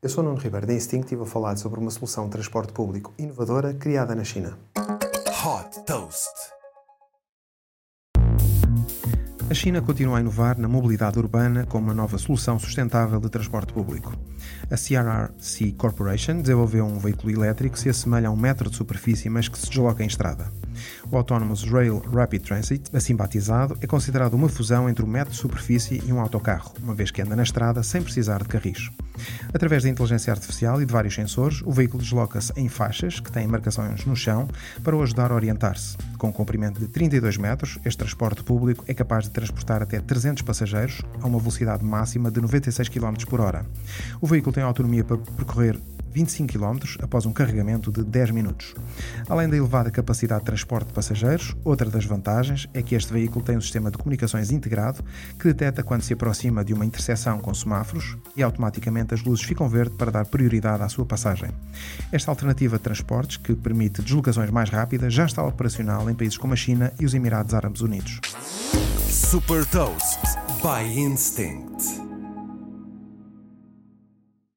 Eu sou Nuno Ribeiro da Instinct e vou falar sobre uma solução de transporte público inovadora criada na China. Hot Toast. A China continua a inovar na mobilidade urbana com uma nova solução sustentável de transporte público. A CRRC Corporation desenvolveu um veículo elétrico que se assemelha a um metro de superfície, mas que se desloca em estrada. O Autonomous Rail Rapid Transit, assim batizado, é considerado uma fusão entre um metro de superfície e um autocarro, uma vez que anda na estrada sem precisar de carris. Através da inteligência artificial e de vários sensores, o veículo desloca-se em faixas, que têm marcações no chão, para o ajudar a orientar-se. Com um comprimento de 32 metros, este transporte público é capaz de transportar até 300 passageiros a uma velocidade máxima de 96 km por hora. O veículo tem autonomia para percorrer 25 km após um carregamento de 10 minutos. Além da elevada capacidade de transporte de passageiros, outra das vantagens é que este veículo tem um sistema de comunicações integrado que detecta quando se aproxima de uma interseção com semáforos e automaticamente as luzes ficam verde para dar prioridade à sua passagem. Esta alternativa de transportes, que permite deslocações mais rápidas, já está operacional em países como a China e os Emirados Árabes Unidos. Super Toast by Instinct.